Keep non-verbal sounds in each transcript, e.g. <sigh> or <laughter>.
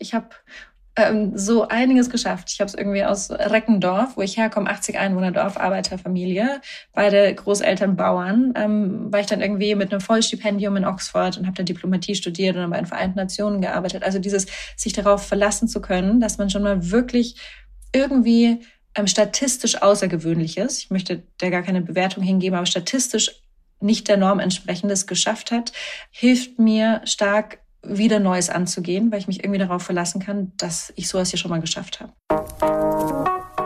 Ich habe ähm, so einiges geschafft. Ich habe es irgendwie aus Reckendorf, wo ich herkomme, 80 Einwohner Dorf, Arbeiterfamilie, beide Großeltern Bauern, ähm, war ich dann irgendwie mit einem Vollstipendium in Oxford und habe dann Diplomatie studiert und dann bei den Vereinten Nationen gearbeitet. Also dieses sich darauf verlassen zu können, dass man schon mal wirklich irgendwie ähm, statistisch Außergewöhnliches, ich möchte da gar keine Bewertung hingeben, aber statistisch nicht der Norm entsprechendes geschafft hat, hilft mir stark wieder Neues anzugehen, weil ich mich irgendwie darauf verlassen kann, dass ich sowas hier schon mal geschafft habe.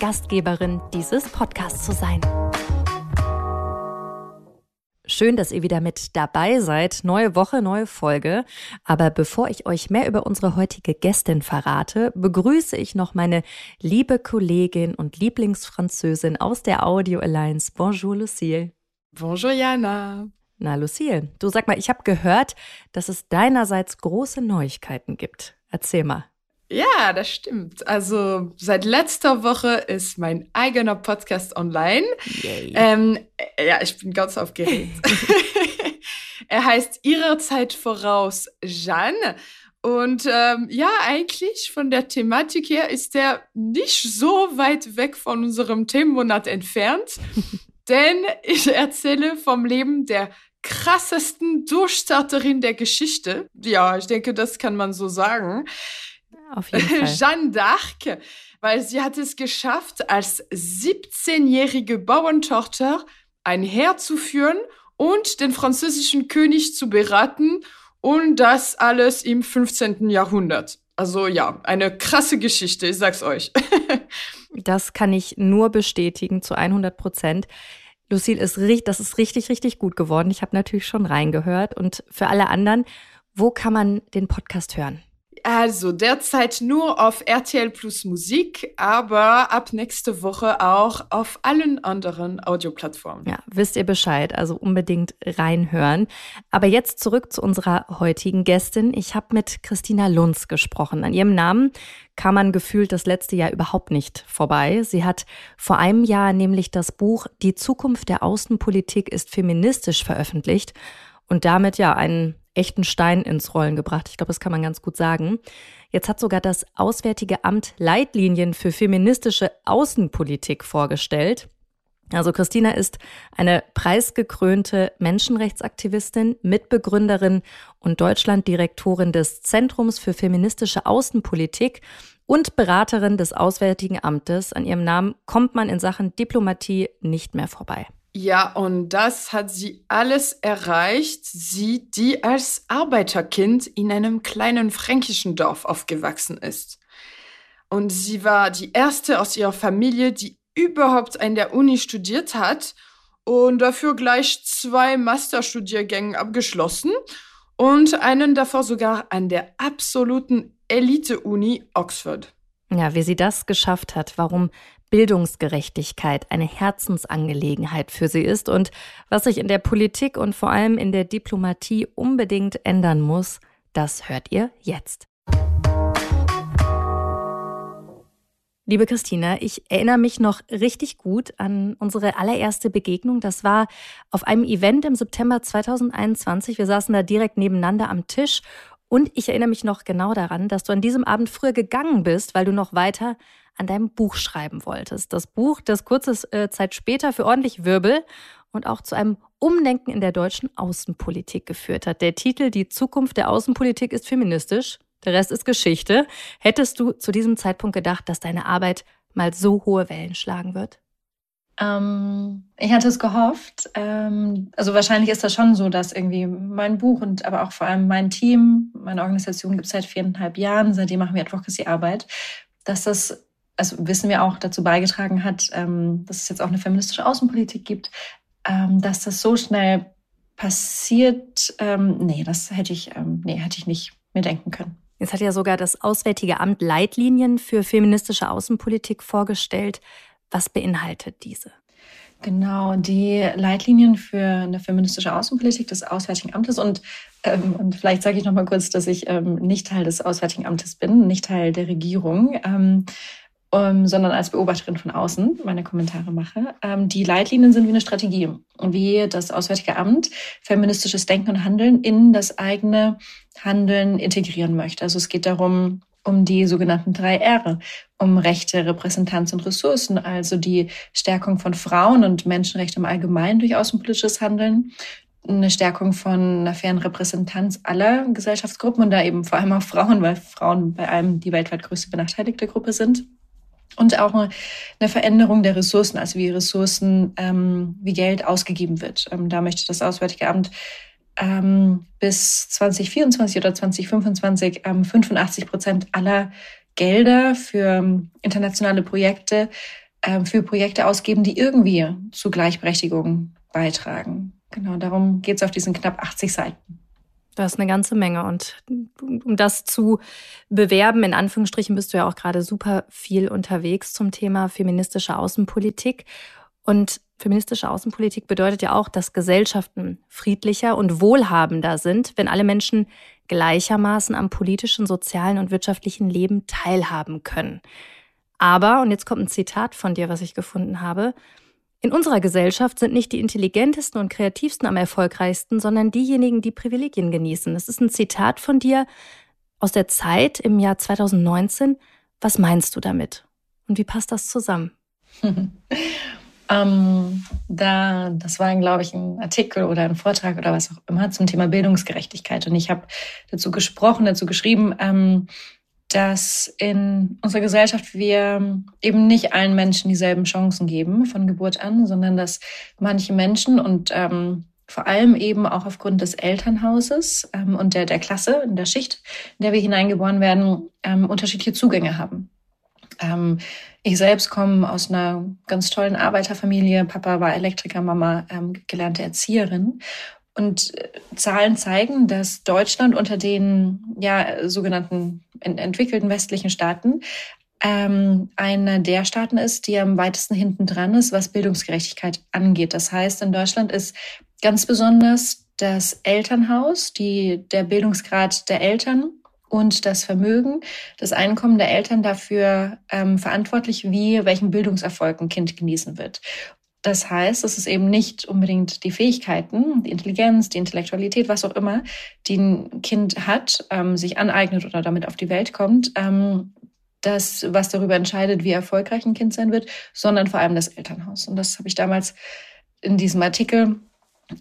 Gastgeberin dieses Podcasts zu sein. Schön, dass ihr wieder mit dabei seid. Neue Woche, neue Folge. Aber bevor ich euch mehr über unsere heutige Gästin verrate, begrüße ich noch meine liebe Kollegin und Lieblingsfranzösin aus der Audio Alliance. Bonjour, Lucille. Bonjour, Jana. Na, Lucille, du sag mal, ich habe gehört, dass es deinerseits große Neuigkeiten gibt. Erzähl mal. Ja, das stimmt. Also seit letzter Woche ist mein eigener Podcast online. Ähm, ja, ich bin ganz aufgeregt. <laughs> <laughs> er heißt Ihrer Zeit voraus Jeanne. Und ähm, ja, eigentlich von der Thematik her ist er nicht so weit weg von unserem Themenmonat entfernt. <laughs> denn ich erzähle vom Leben der krassesten Durchstarterin der Geschichte. Ja, ich denke, das kann man so sagen. Auf jeden <laughs> Fall. Jeanne d'Arc, weil sie hat es geschafft, als 17-jährige Bauerntochter ein Heer zu führen und den französischen König zu beraten und das alles im 15. Jahrhundert. Also ja, eine krasse Geschichte, ich sag's euch. <laughs> das kann ich nur bestätigen zu 100 Prozent. Lucille, ist, das ist richtig, richtig gut geworden. Ich habe natürlich schon reingehört. Und für alle anderen, wo kann man den Podcast hören? Also derzeit nur auf RTL Plus Musik, aber ab nächste Woche auch auf allen anderen Audioplattformen. Ja, wisst ihr Bescheid, also unbedingt reinhören. Aber jetzt zurück zu unserer heutigen Gästin. Ich habe mit Christina Lunz gesprochen. An ihrem Namen kam man gefühlt das letzte Jahr überhaupt nicht vorbei. Sie hat vor einem Jahr nämlich das Buch Die Zukunft der Außenpolitik ist feministisch veröffentlicht und damit ja einen echten Stein ins Rollen gebracht. Ich glaube, das kann man ganz gut sagen. Jetzt hat sogar das Auswärtige Amt Leitlinien für feministische Außenpolitik vorgestellt. Also Christina ist eine preisgekrönte Menschenrechtsaktivistin, Mitbegründerin und Deutschlanddirektorin des Zentrums für feministische Außenpolitik und Beraterin des Auswärtigen Amtes. An ihrem Namen kommt man in Sachen Diplomatie nicht mehr vorbei. Ja, und das hat sie alles erreicht. Sie, die als Arbeiterkind in einem kleinen fränkischen Dorf aufgewachsen ist. Und sie war die erste aus ihrer Familie, die überhaupt an der Uni studiert hat und dafür gleich zwei Masterstudiergänge abgeschlossen und einen davor sogar an der absoluten Elite-Uni Oxford. Ja, wie sie das geschafft hat, warum Bildungsgerechtigkeit eine Herzensangelegenheit für sie ist und was sich in der Politik und vor allem in der Diplomatie unbedingt ändern muss, das hört ihr jetzt. Liebe Christina, ich erinnere mich noch richtig gut an unsere allererste Begegnung. Das war auf einem Event im September 2021. Wir saßen da direkt nebeneinander am Tisch und ich erinnere mich noch genau daran, dass du an diesem Abend früher gegangen bist, weil du noch weiter an deinem Buch schreiben wolltest. Das Buch, das kurze äh, Zeit später für ordentlich Wirbel und auch zu einem Umdenken in der deutschen Außenpolitik geführt hat. Der Titel Die Zukunft der Außenpolitik ist feministisch, der Rest ist Geschichte. Hättest du zu diesem Zeitpunkt gedacht, dass deine Arbeit mal so hohe Wellen schlagen wird? Ähm, ich hatte es gehofft. Ähm, also wahrscheinlich ist das schon so, dass irgendwie mein Buch und aber auch vor allem mein Team, meine Organisation gibt es seit viereinhalb Jahren, seitdem machen wir Advocacy-Arbeit, dass das also wissen wir auch, dazu beigetragen hat, ähm, dass es jetzt auch eine feministische Außenpolitik gibt, ähm, dass das so schnell passiert, ähm, nee, das hätte ich, ähm, nee, hätte ich nicht mir denken können. Jetzt hat ja sogar das Auswärtige Amt Leitlinien für feministische Außenpolitik vorgestellt. Was beinhaltet diese? Genau, die Leitlinien für eine feministische Außenpolitik des Auswärtigen Amtes und ähm, und vielleicht sage ich noch mal kurz, dass ich ähm, nicht Teil des Auswärtigen Amtes bin, nicht Teil der Regierung. Ähm, ähm, sondern als Beobachterin von außen meine Kommentare mache. Ähm, die Leitlinien sind wie eine Strategie, wie das Auswärtige Amt feministisches Denken und Handeln in das eigene Handeln integrieren möchte. Also es geht darum, um die sogenannten drei R, um Rechte, Repräsentanz und Ressourcen, also die Stärkung von Frauen und Menschenrechte im Allgemeinen durch außenpolitisches Handeln, eine Stärkung von einer fairen Repräsentanz aller Gesellschaftsgruppen und da eben vor allem auch Frauen, weil Frauen bei allem die weltweit größte benachteiligte Gruppe sind und auch eine Veränderung der Ressourcen, also wie Ressourcen, ähm, wie Geld ausgegeben wird. Ähm, da möchte das Auswärtige Amt ähm, bis 2024 oder 2025 ähm, 85 Prozent aller Gelder für ähm, internationale Projekte, ähm, für Projekte ausgeben, die irgendwie zu Gleichberechtigung beitragen. Genau, darum geht es auf diesen knapp 80 Seiten. Das ist eine ganze Menge. Und um das zu bewerben, in Anführungsstrichen, bist du ja auch gerade super viel unterwegs zum Thema feministische Außenpolitik. Und feministische Außenpolitik bedeutet ja auch, dass Gesellschaften friedlicher und wohlhabender sind, wenn alle Menschen gleichermaßen am politischen, sozialen und wirtschaftlichen Leben teilhaben können. Aber, und jetzt kommt ein Zitat von dir, was ich gefunden habe, in unserer Gesellschaft sind nicht die intelligentesten und kreativsten am erfolgreichsten, sondern diejenigen, die Privilegien genießen. Das ist ein Zitat von dir aus der Zeit im Jahr 2019. Was meinst du damit? Und wie passt das zusammen? <laughs> ähm, da, das war, glaube ich, ein Artikel oder ein Vortrag oder was auch immer zum Thema Bildungsgerechtigkeit. Und ich habe dazu gesprochen, dazu geschrieben, ähm, dass in unserer Gesellschaft wir eben nicht allen Menschen dieselben Chancen geben von Geburt an, sondern dass manche Menschen und ähm, vor allem eben auch aufgrund des Elternhauses ähm, und der, der Klasse, in der Schicht, in der wir hineingeboren werden, ähm, unterschiedliche Zugänge haben. Ähm, ich selbst komme aus einer ganz tollen Arbeiterfamilie. Papa war Elektriker, Mama ähm, gelernte Erzieherin. Und äh, Zahlen zeigen, dass Deutschland unter den ja, sogenannten entwickelten westlichen Staaten ähm, einer der Staaten ist, die am weitesten hinten dran ist, was Bildungsgerechtigkeit angeht. Das heißt, in Deutschland ist ganz besonders das Elternhaus, die, der Bildungsgrad der Eltern und das Vermögen, das Einkommen der Eltern dafür ähm, verantwortlich, wie welchen Bildungserfolg ein Kind genießen wird. Das heißt, es ist eben nicht unbedingt die Fähigkeiten, die Intelligenz, die Intellektualität, was auch immer, die ein Kind hat, ähm, sich aneignet oder damit auf die Welt kommt, ähm, das, was darüber entscheidet, wie erfolgreich ein Kind sein wird, sondern vor allem das Elternhaus. Und das habe ich damals in diesem Artikel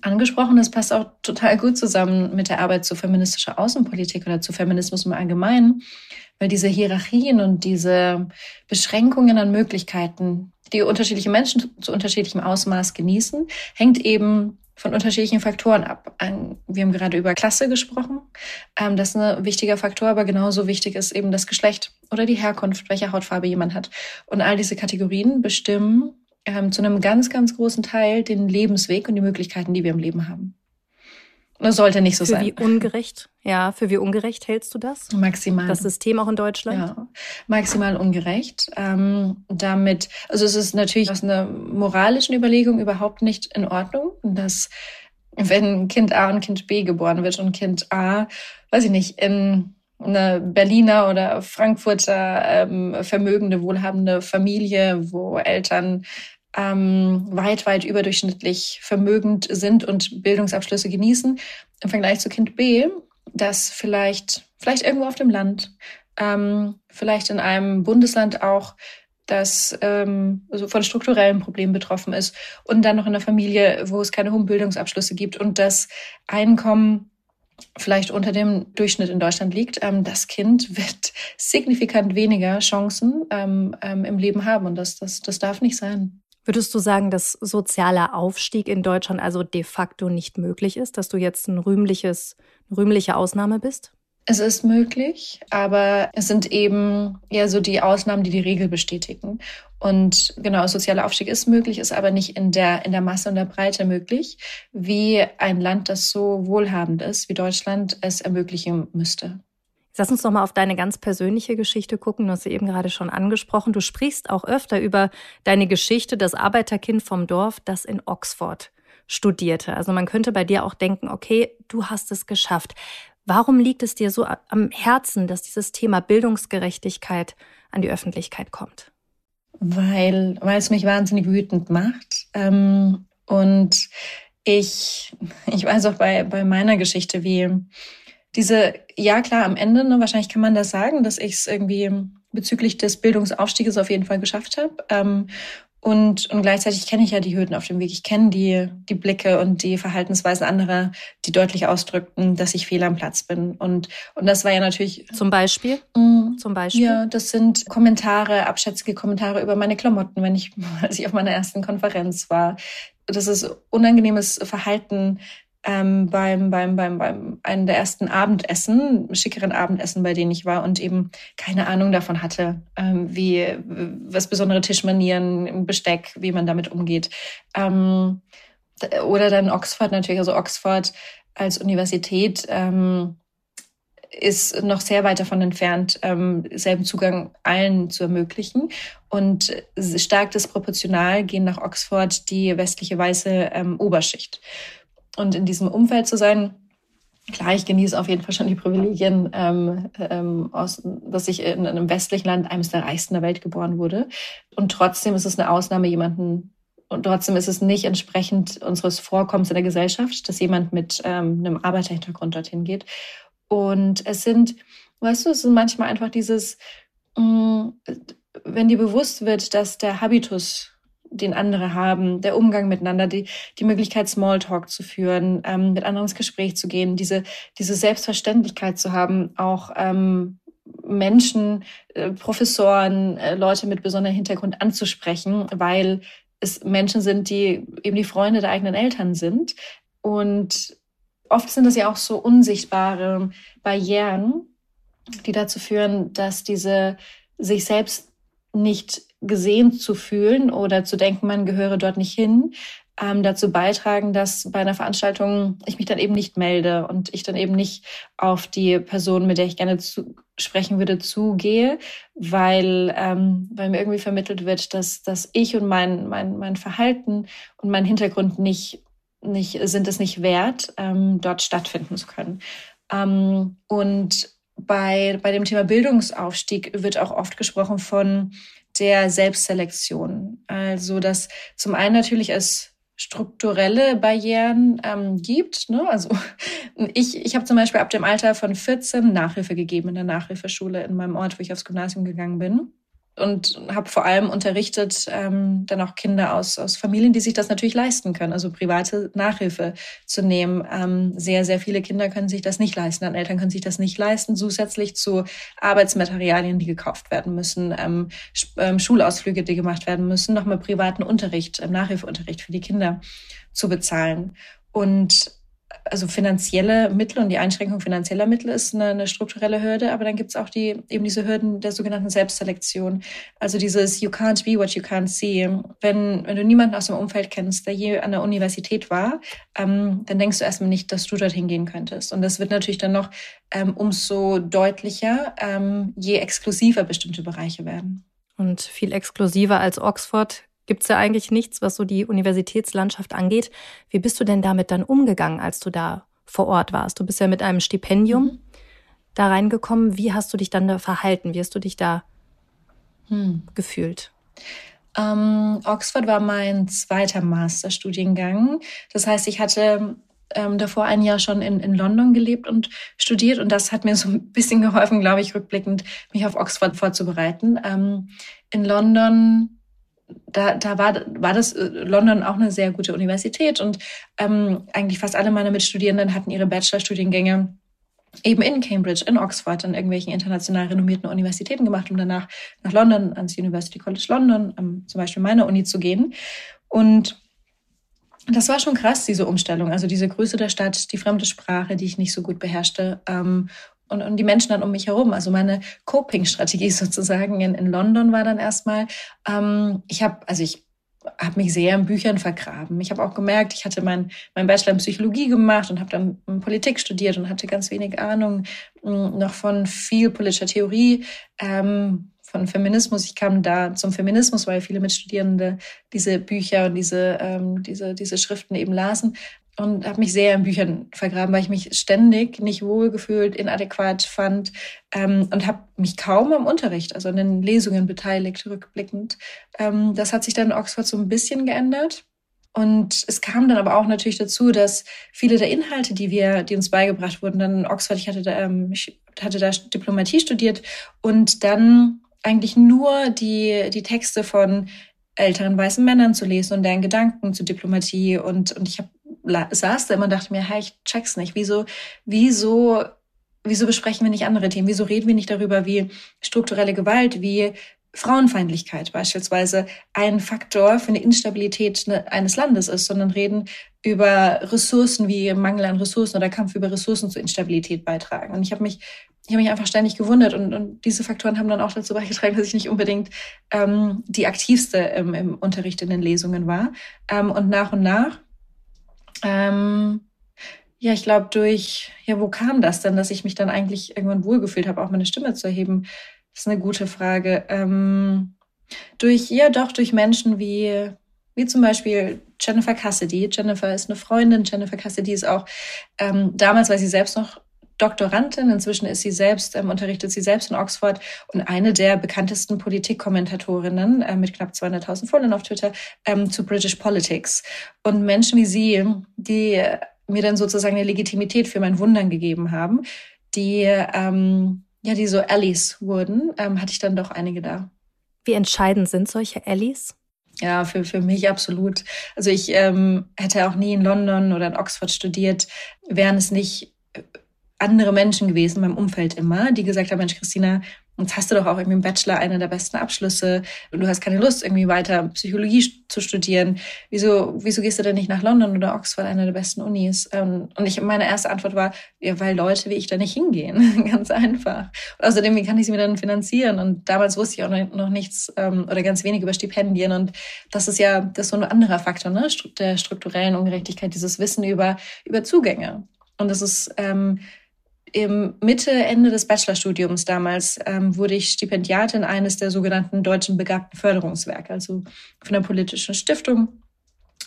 angesprochen. Das passt auch total gut zusammen mit der Arbeit zu feministischer Außenpolitik oder zu Feminismus im Allgemeinen, weil diese Hierarchien und diese Beschränkungen an Möglichkeiten, die unterschiedliche Menschen zu unterschiedlichem Ausmaß genießen, hängt eben von unterschiedlichen Faktoren ab. Wir haben gerade über Klasse gesprochen. Ähm, das ist ein wichtiger Faktor, aber genauso wichtig ist eben das Geschlecht oder die Herkunft, welche Hautfarbe jemand hat. Und all diese Kategorien bestimmen ähm, zu einem ganz, ganz großen Teil den Lebensweg und die Möglichkeiten, die wir im Leben haben. Das sollte nicht so für sein. Wie ungerecht? Ja, für wie ungerecht hältst du das? Maximal. Das System auch in Deutschland? Ja, maximal ungerecht. Ähm, damit, also es ist natürlich aus einer moralischen Überlegung überhaupt nicht in Ordnung, dass wenn Kind A und Kind B geboren wird und Kind A, weiß ich nicht, in eine Berliner oder Frankfurter ähm, vermögende, wohlhabende Familie, wo Eltern ähm, weit, weit überdurchschnittlich vermögend sind und Bildungsabschlüsse genießen, im Vergleich zu Kind B, das vielleicht, vielleicht irgendwo auf dem Land, ähm, vielleicht in einem Bundesland auch, das ähm, also von strukturellen Problemen betroffen ist. Und dann noch in einer Familie, wo es keine hohen Bildungsabschlüsse gibt und das Einkommen vielleicht unter dem Durchschnitt in Deutschland liegt, ähm, das Kind wird signifikant weniger Chancen ähm, ähm, im Leben haben. Und das, das, das darf nicht sein. Würdest du sagen, dass sozialer Aufstieg in Deutschland also de facto nicht möglich ist, dass du jetzt ein rühmliches, eine rühmliche Ausnahme bist? Es ist möglich, aber es sind eben eher so die Ausnahmen, die die Regel bestätigen. Und genau, sozialer Aufstieg ist möglich, ist aber nicht in der, in der Masse und der Breite möglich, wie ein Land, das so wohlhabend ist wie Deutschland, es ermöglichen müsste. Lass uns noch mal auf deine ganz persönliche Geschichte gucken. Du hast sie eben gerade schon angesprochen. Du sprichst auch öfter über deine Geschichte, das Arbeiterkind vom Dorf, das in Oxford studierte. Also man könnte bei dir auch denken, okay, du hast es geschafft. Warum liegt es dir so am Herzen, dass dieses Thema Bildungsgerechtigkeit an die Öffentlichkeit kommt? Weil, weil es mich wahnsinnig wütend macht. Ähm, und ich, ich weiß auch bei, bei meiner Geschichte, wie diese, ja klar, am Ende, ne, wahrscheinlich kann man das sagen, dass ich es irgendwie bezüglich des Bildungsaufstieges auf jeden Fall geschafft habe. Ähm, und, und gleichzeitig kenne ich ja die Hürden auf dem Weg. Ich kenne die, die Blicke und die Verhaltensweisen anderer, die deutlich ausdrückten, dass ich fehl am Platz bin. Und, und das war ja natürlich. Zum Beispiel? Mm, Zum Beispiel? Ja, das sind Kommentare, abschätzige Kommentare über meine Klamotten, wenn ich, <laughs> als ich auf meiner ersten Konferenz war. Das ist unangenehmes Verhalten ähm, beim, beim, beim, beim einen der ersten Abendessen, schickeren Abendessen, bei denen ich war und eben keine Ahnung davon hatte, ähm, wie was besondere Tischmanieren, Besteck, wie man damit umgeht. Ähm, oder dann Oxford natürlich, also Oxford als Universität ähm, ist noch sehr weit davon entfernt, ähm, selben Zugang allen zu ermöglichen. Und stark disproportional gehen nach Oxford die westliche weiße ähm, Oberschicht. Und in diesem Umfeld zu sein, klar, ich genieße auf jeden Fall schon die Privilegien, ähm, ähm, aus, dass ich in einem westlichen Land, eines der reichsten der Welt geboren wurde. Und trotzdem ist es eine Ausnahme, jemanden und trotzdem ist es nicht entsprechend unseres Vorkommens in der Gesellschaft, dass jemand mit ähm, einem Arbeiterhintergrund dorthin geht. Und es sind, weißt du, es sind manchmal einfach dieses, mh, mm, wenn dir bewusst wird, dass der Habitus den andere haben, der Umgang miteinander, die, die Möglichkeit, Smalltalk zu führen, ähm, mit anderen ins Gespräch zu gehen, diese, diese Selbstverständlichkeit zu haben, auch ähm, Menschen, äh, Professoren, äh, Leute mit besonderem Hintergrund anzusprechen, weil es Menschen sind, die eben die Freunde der eigenen Eltern sind. Und oft sind das ja auch so unsichtbare Barrieren, die dazu führen, dass diese sich selbst nicht gesehen zu fühlen oder zu denken, man gehöre dort nicht hin, ähm, dazu beitragen, dass bei einer Veranstaltung ich mich dann eben nicht melde und ich dann eben nicht auf die Person, mit der ich gerne zu sprechen würde, zugehe, weil, ähm, weil mir irgendwie vermittelt wird, dass, dass ich und mein, mein, mein Verhalten und mein Hintergrund nicht, nicht sind es nicht wert, ähm, dort stattfinden zu können. Ähm, und bei, bei dem Thema Bildungsaufstieg wird auch oft gesprochen von der Selbstselektion. Also, dass zum einen natürlich es strukturelle Barrieren ähm, gibt. Ne? Also <laughs> ich, ich habe zum Beispiel ab dem Alter von 14 Nachhilfe gegeben in der Nachhilfeschule in meinem Ort, wo ich aufs Gymnasium gegangen bin und habe vor allem unterrichtet ähm, dann auch Kinder aus, aus Familien, die sich das natürlich leisten können, also private Nachhilfe zu nehmen. Ähm, sehr, sehr viele Kinder können sich das nicht leisten, dann Eltern können sich das nicht leisten, zusätzlich zu Arbeitsmaterialien, die gekauft werden müssen, ähm, ähm, Schulausflüge, die gemacht werden müssen, nochmal privaten Unterricht, ähm, Nachhilfeunterricht für die Kinder zu bezahlen. Und also finanzielle Mittel und die Einschränkung finanzieller Mittel ist eine, eine strukturelle Hürde, aber dann gibt es auch die eben diese Hürden der sogenannten Selbstselektion. Also dieses You can't be what you can't see. Wenn, wenn du niemanden aus dem Umfeld kennst, der je an der Universität war, ähm, dann denkst du erstmal nicht, dass du dorthin gehen könntest. Und das wird natürlich dann noch ähm, umso deutlicher, ähm, je exklusiver bestimmte Bereiche werden. Und viel exklusiver als Oxford gibt es ja eigentlich nichts, was so die Universitätslandschaft angeht. Wie bist du denn damit dann umgegangen, als du da vor Ort warst? Du bist ja mit einem Stipendium mhm. da reingekommen. Wie hast du dich dann da verhalten? Wie hast du dich da hm. gefühlt? Ähm, Oxford war mein zweiter Masterstudiengang. Das heißt, ich hatte ähm, davor ein Jahr schon in, in London gelebt und studiert und das hat mir so <laughs> ein bisschen geholfen, glaube ich, rückblickend, mich auf Oxford vorzubereiten. Ähm, in London da, da war, war das äh, London auch eine sehr gute Universität und ähm, eigentlich fast alle meine Mitstudierenden hatten ihre Bachelorstudiengänge eben in Cambridge, in Oxford, an irgendwelchen international renommierten Universitäten gemacht, um danach nach London, ans University College London, ähm, zum Beispiel meine Uni zu gehen. Und das war schon krass, diese Umstellung. Also diese Größe der Stadt, die fremde Sprache, die ich nicht so gut beherrschte. Ähm, und, und die Menschen dann um mich herum. Also meine Coping-Strategie <laughs> sozusagen in, in London war dann erstmal, ähm, ich habe, also ich habe mich sehr in Büchern vergraben. Ich habe auch gemerkt, ich hatte mein, mein Bachelor in Psychologie gemacht und habe dann Politik studiert und hatte ganz wenig Ahnung hm, noch von viel politischer Theorie, ähm, von Feminismus. Ich kam da zum Feminismus, weil viele Mitstudierende diese Bücher und diese, ähm, diese, diese Schriften eben lasen und habe mich sehr in Büchern vergraben, weil ich mich ständig nicht wohlgefühlt, inadäquat fand ähm, und habe mich kaum am Unterricht, also an den Lesungen beteiligt, rückblickend. Ähm, das hat sich dann in Oxford so ein bisschen geändert. Und es kam dann aber auch natürlich dazu, dass viele der Inhalte, die wir, die uns beigebracht wurden, dann in Oxford, ich hatte da, ähm, ich hatte da Diplomatie studiert und dann eigentlich nur die, die Texte von älteren weißen Männern zu lesen und deren Gedanken zu Diplomatie und, und ich habe saß da immer und dachte mir, hey, ich check's nicht. Wieso, wieso, wieso besprechen wir nicht andere Themen? Wieso reden wir nicht darüber, wie strukturelle Gewalt, wie Frauenfeindlichkeit beispielsweise ein Faktor für eine Instabilität ne, eines Landes ist, sondern reden über Ressourcen wie Mangel an Ressourcen oder Kampf über Ressourcen zur Instabilität beitragen. Und ich habe mich, ich habe mich einfach ständig gewundert und, und diese Faktoren haben dann auch dazu beigetragen, dass ich nicht unbedingt ähm, die aktivste im, im Unterricht in den Lesungen war. Ähm, und nach und nach ähm, ja, ich glaube durch, ja, wo kam das denn, dass ich mich dann eigentlich irgendwann wohlgefühlt habe, auch meine Stimme zu erheben? Das ist eine gute Frage. Ähm, durch, ja, doch durch Menschen wie, wie zum Beispiel Jennifer Cassidy. Jennifer ist eine Freundin. Jennifer Cassidy ist auch ähm, damals, weil sie selbst noch Doktorandin. Inzwischen ist sie selbst, ähm, unterrichtet sie selbst in Oxford und eine der bekanntesten Politikkommentatorinnen äh, mit knapp 200.000 Followern auf Twitter ähm, zu British Politics. Und Menschen wie sie, die mir dann sozusagen eine Legitimität für mein Wundern gegeben haben, die, ähm, ja, die so Allies wurden, ähm, hatte ich dann doch einige da. Wie entscheidend sind solche Allies? Ja, für, für mich absolut. Also ich ähm, hätte auch nie in London oder in Oxford studiert, wären es nicht andere Menschen gewesen in meinem Umfeld immer, die gesagt haben, Mensch, Christina, jetzt hast du doch auch irgendwie im Bachelor einer der besten Abschlüsse und du hast keine Lust, irgendwie weiter Psychologie zu studieren. Wieso, wieso gehst du denn nicht nach London oder Oxford, einer der besten Unis? Ähm, und ich, meine erste Antwort war, ja, weil Leute wie ich da nicht hingehen. <laughs> ganz einfach. Und außerdem, wie kann ich sie mir dann finanzieren? Und damals wusste ich auch noch nichts ähm, oder ganz wenig über Stipendien. Und das ist ja, das ist so ein anderer Faktor, ne? Der strukturellen Ungerechtigkeit, dieses Wissen über, über Zugänge. Und das ist, ähm, im Mitte, Ende des Bachelorstudiums damals ähm, wurde ich Stipendiatin eines der sogenannten deutschen begabten Förderungswerke, also von der politischen Stiftung.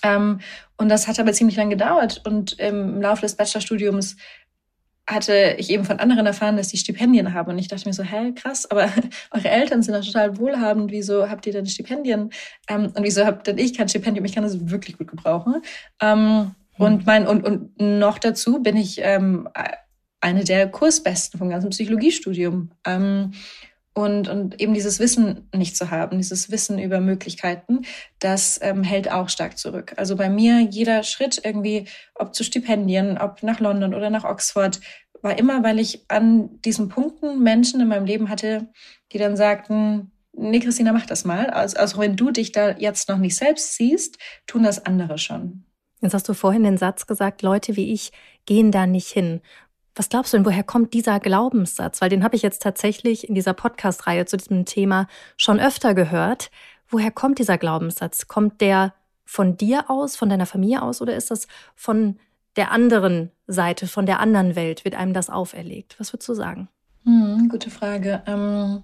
Ähm, und das hat aber ziemlich lang gedauert. Und im Laufe des Bachelorstudiums hatte ich eben von anderen erfahren, dass die Stipendien haben. Und ich dachte mir so, hä, krass, aber <laughs> eure Eltern sind doch total wohlhabend. Wieso habt ihr denn Stipendien? Ähm, und wieso habt denn ich kein Stipendium? Ich kann das wirklich gut gebrauchen. Ähm, hm. Und mein, und, und noch dazu bin ich ähm, eine der Kursbesten vom ganzen Psychologiestudium. Ähm, und, und eben dieses Wissen nicht zu haben, dieses Wissen über Möglichkeiten, das ähm, hält auch stark zurück. Also bei mir jeder Schritt irgendwie, ob zu Stipendien, ob nach London oder nach Oxford, war immer, weil ich an diesen Punkten Menschen in meinem Leben hatte, die dann sagten, nee, Christina, mach das mal. Also, also wenn du dich da jetzt noch nicht selbst siehst, tun das andere schon. Jetzt hast du vorhin den Satz gesagt, Leute wie ich gehen da nicht hin. Was glaubst du denn, woher kommt dieser Glaubenssatz? Weil den habe ich jetzt tatsächlich in dieser Podcast-Reihe zu diesem Thema schon öfter gehört. Woher kommt dieser Glaubenssatz? Kommt der von dir aus, von deiner Familie aus oder ist das von der anderen Seite, von der anderen Welt? Wird einem das auferlegt? Was würdest du sagen? Hm, gute Frage. Ähm,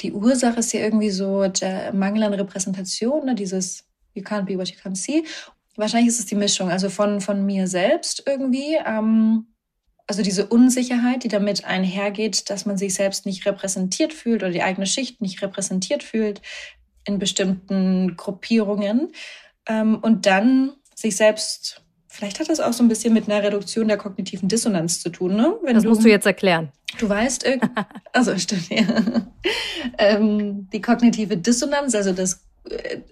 die Ursache ist ja irgendwie so der Mangel an Repräsentation, ne? dieses You can't be what you can't see. Wahrscheinlich ist es die Mischung, also von, von mir selbst irgendwie. Ähm, also diese Unsicherheit, die damit einhergeht, dass man sich selbst nicht repräsentiert fühlt oder die eigene Schicht nicht repräsentiert fühlt in bestimmten Gruppierungen ähm, und dann sich selbst Vielleicht hat das auch so ein bisschen mit einer Reduktion der kognitiven Dissonanz zu tun, ne? Wenn das du, musst du jetzt erklären. Du weißt, <laughs> also stimmt ja. <laughs> ähm, die kognitive Dissonanz, also das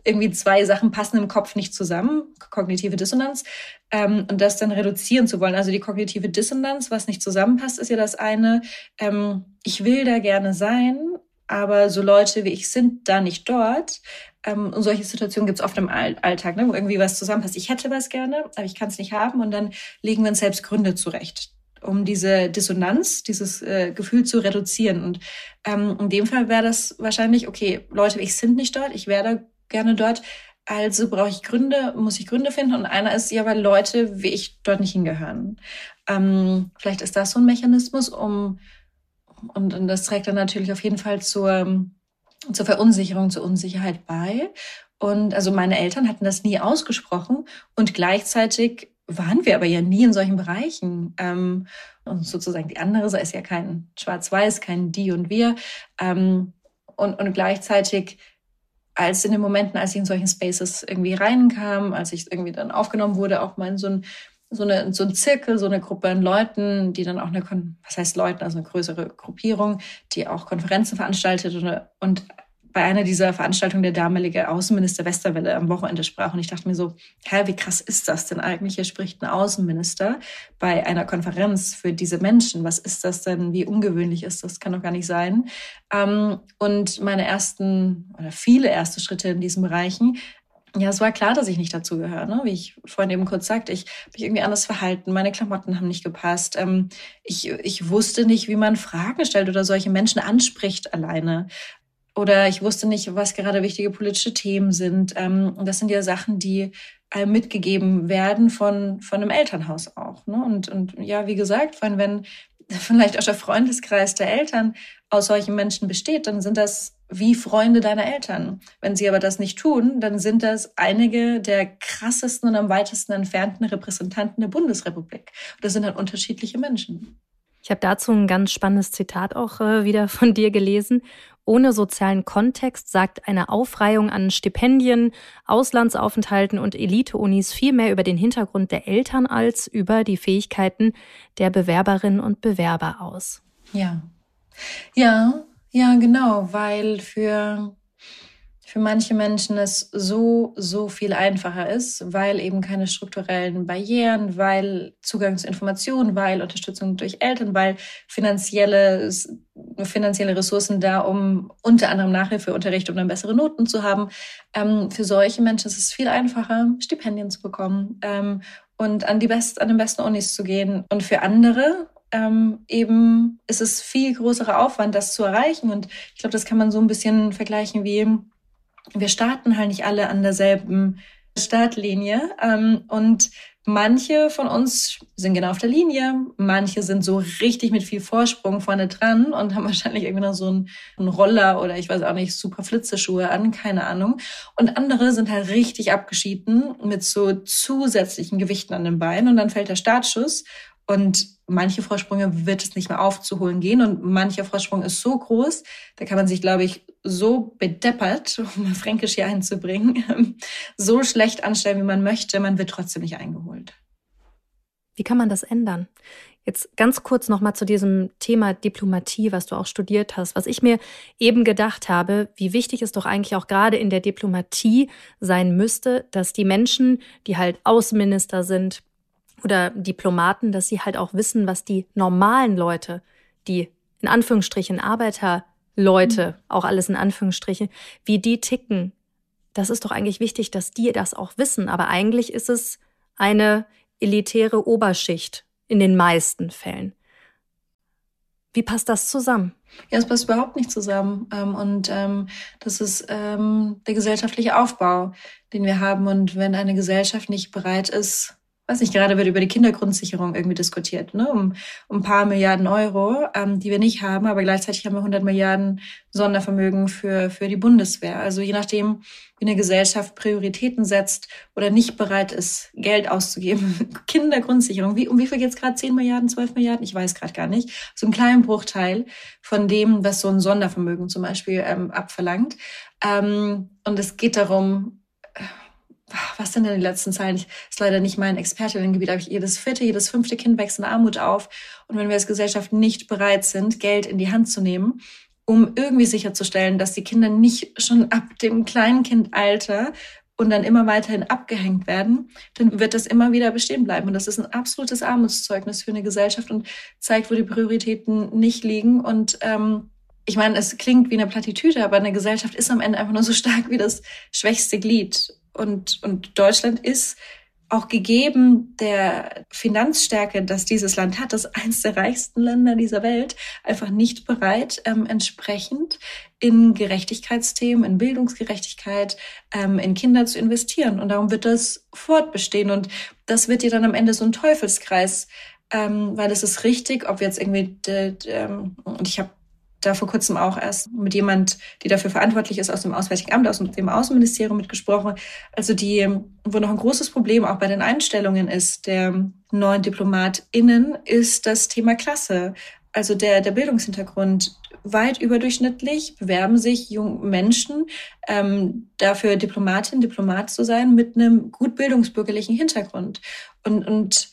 irgendwie zwei Sachen passen im Kopf nicht zusammen, kognitive Dissonanz, ähm, und das dann reduzieren zu wollen. Also die kognitive Dissonanz, was nicht zusammenpasst, ist ja das eine, ähm, ich will da gerne sein, aber so Leute wie ich sind da nicht dort. Ähm, und solche Situationen gibt es oft im Alltag, ne, wo irgendwie was zusammenpasst. Ich hätte was gerne, aber ich kann es nicht haben und dann legen wir uns selbst Gründe zurecht um diese Dissonanz, dieses äh, Gefühl zu reduzieren. Und ähm, in dem Fall wäre das wahrscheinlich, okay, Leute, ich sind nicht dort, ich wäre gerne dort, Also brauche ich Gründe, muss ich Gründe finden. Und einer ist ja, weil Leute wie ich dort nicht hingehören. Ähm, vielleicht ist das so ein Mechanismus, um und, und das trägt dann natürlich auf jeden Fall zur, zur Verunsicherung, zur Unsicherheit bei. Und also meine Eltern hatten das nie ausgesprochen und gleichzeitig waren wir aber ja nie in solchen Bereichen. Ähm, und sozusagen die andere Seite ist ja kein Schwarz-Weiß, kein Die und Wir. Ähm, und, und gleichzeitig, als in den Momenten, als ich in solchen Spaces irgendwie reinkam, als ich irgendwie dann aufgenommen wurde, auch mal in so ein so, eine, so ein Zirkel, so eine Gruppe an Leuten, die dann auch eine, was heißt Leuten, also eine größere Gruppierung, die auch Konferenzen veranstaltet und, und bei einer dieser Veranstaltungen der damalige Außenminister Westerwelle am Wochenende sprach. Und ich dachte mir so, hä, wie krass ist das denn eigentlich? Hier spricht ein Außenminister bei einer Konferenz für diese Menschen. Was ist das denn? Wie ungewöhnlich ist das? Kann doch gar nicht sein. Ähm, und meine ersten oder viele erste Schritte in diesen Bereichen ja, es war klar, dass ich nicht dazu gehöre, ne? wie ich vorhin eben kurz sagte. Ich habe mich irgendwie anders verhalten, meine Klamotten haben nicht gepasst. Ähm, ich, ich wusste nicht, wie man Fragen stellt oder solche Menschen anspricht alleine. Oder ich wusste nicht, was gerade wichtige politische Themen sind. Ähm, das sind ja Sachen, die einem mitgegeben werden von, von einem Elternhaus auch. Ne? Und, und ja, wie gesagt, wenn, wenn <laughs> vielleicht auch der Freundeskreis der Eltern aus solchen Menschen besteht, dann sind das wie Freunde deiner Eltern. Wenn sie aber das nicht tun, dann sind das einige der krassesten und am weitesten entfernten Repräsentanten der Bundesrepublik. Und das sind dann unterschiedliche Menschen. Ich habe dazu ein ganz spannendes Zitat auch äh, wieder von dir gelesen. Ohne sozialen Kontext sagt eine Aufreihung an Stipendien, Auslandsaufenthalten und Elite-Unis viel mehr über den Hintergrund der Eltern als über die Fähigkeiten der Bewerberinnen und Bewerber aus. Ja. Ja, ja, genau, weil für für manche Menschen es so, so viel einfacher ist, weil eben keine strukturellen Barrieren, weil Zugang zu Informationen, weil Unterstützung durch Eltern, weil finanzielle, finanzielle Ressourcen da, um unter anderem Nachhilfeunterricht, um dann bessere Noten zu haben. Ähm, für solche Menschen ist es viel einfacher, Stipendien zu bekommen ähm, und an die best, an den besten Unis zu gehen. Und für andere ähm, eben ist es viel größerer Aufwand, das zu erreichen. Und ich glaube, das kann man so ein bisschen vergleichen wie wir starten halt nicht alle an derselben Startlinie. Ähm, und manche von uns sind genau auf der Linie, manche sind so richtig mit viel Vorsprung vorne dran und haben <laughs> wahrscheinlich irgendwie noch so einen, einen Roller oder ich weiß auch nicht, super Flitzeschuhe an, keine Ahnung. Und andere sind halt richtig abgeschieden mit so zusätzlichen Gewichten an den Beinen und dann fällt der Startschuss und manche Vorsprünge wird es nicht mehr aufzuholen gehen und mancher Vorsprung ist so groß, da kann man sich, glaube ich, so bedeppert, <laughs> um mal Fränkisch hier einzubringen, <laughs> so schlecht anstellen, wie man möchte, man wird trotzdem nicht eingeholt. Wie kann man das ändern? Jetzt ganz kurz nochmal zu diesem Thema Diplomatie, was du auch studiert hast. Was ich mir eben gedacht habe, wie wichtig es doch eigentlich auch gerade in der Diplomatie sein müsste, dass die Menschen, die halt Außenminister sind, oder Diplomaten, dass sie halt auch wissen, was die normalen Leute, die in Anführungsstrichen Arbeiterleute, mhm. auch alles in Anführungsstrichen, wie die ticken. Das ist doch eigentlich wichtig, dass die das auch wissen. Aber eigentlich ist es eine elitäre Oberschicht in den meisten Fällen. Wie passt das zusammen? Ja, es passt überhaupt nicht zusammen. Ähm, und ähm, das ist ähm, der gesellschaftliche Aufbau, den wir haben. Und wenn eine Gesellschaft nicht bereit ist, weiß nicht, gerade wird über die Kindergrundsicherung irgendwie diskutiert, ne? um, um ein paar Milliarden Euro, ähm, die wir nicht haben, aber gleichzeitig haben wir 100 Milliarden Sondervermögen für, für die Bundeswehr. Also je nachdem, wie eine Gesellschaft Prioritäten setzt oder nicht bereit ist, Geld auszugeben. <laughs> Kindergrundsicherung, wie, um wie viel geht's gerade? 10 Milliarden, 12 Milliarden? Ich weiß gerade gar nicht. So ein kleinen Bruchteil von dem, was so ein Sondervermögen zum Beispiel ähm, abverlangt. Ähm, und es geht darum, was sind denn die letzten Zahlen? Ich ist leider nicht mein Expertinnengebiet, aber ich, jedes vierte, jedes fünfte Kind wächst in Armut auf. Und wenn wir als Gesellschaft nicht bereit sind, Geld in die Hand zu nehmen, um irgendwie sicherzustellen, dass die Kinder nicht schon ab dem Kleinkindalter und dann immer weiterhin abgehängt werden, dann wird das immer wieder bestehen bleiben. Und das ist ein absolutes Armutszeugnis für eine Gesellschaft und zeigt, wo die Prioritäten nicht liegen. Und ähm, ich meine, es klingt wie eine Plattitüde, aber eine Gesellschaft ist am Ende einfach nur so stark wie das schwächste Glied und, und Deutschland ist auch gegeben der Finanzstärke, dass dieses Land hat, das eines der reichsten Länder dieser Welt, einfach nicht bereit, ähm, entsprechend in Gerechtigkeitsthemen, in Bildungsgerechtigkeit, ähm, in Kinder zu investieren. Und darum wird das fortbestehen. Und das wird dir dann am Ende so ein Teufelskreis, ähm, weil es ist richtig, ob jetzt irgendwie, ähm, und ich habe da vor kurzem auch erst mit jemand, die dafür verantwortlich ist, aus dem Auswärtigen Amt, aus dem Außenministerium mitgesprochen. Also die, wo noch ein großes Problem auch bei den Einstellungen ist der neuen DiplomatInnen, ist das Thema Klasse. Also der, der Bildungshintergrund weit überdurchschnittlich bewerben sich junge Menschen ähm, dafür, Diplomatin, Diplomat zu sein mit einem gut bildungsbürgerlichen Hintergrund. Und, und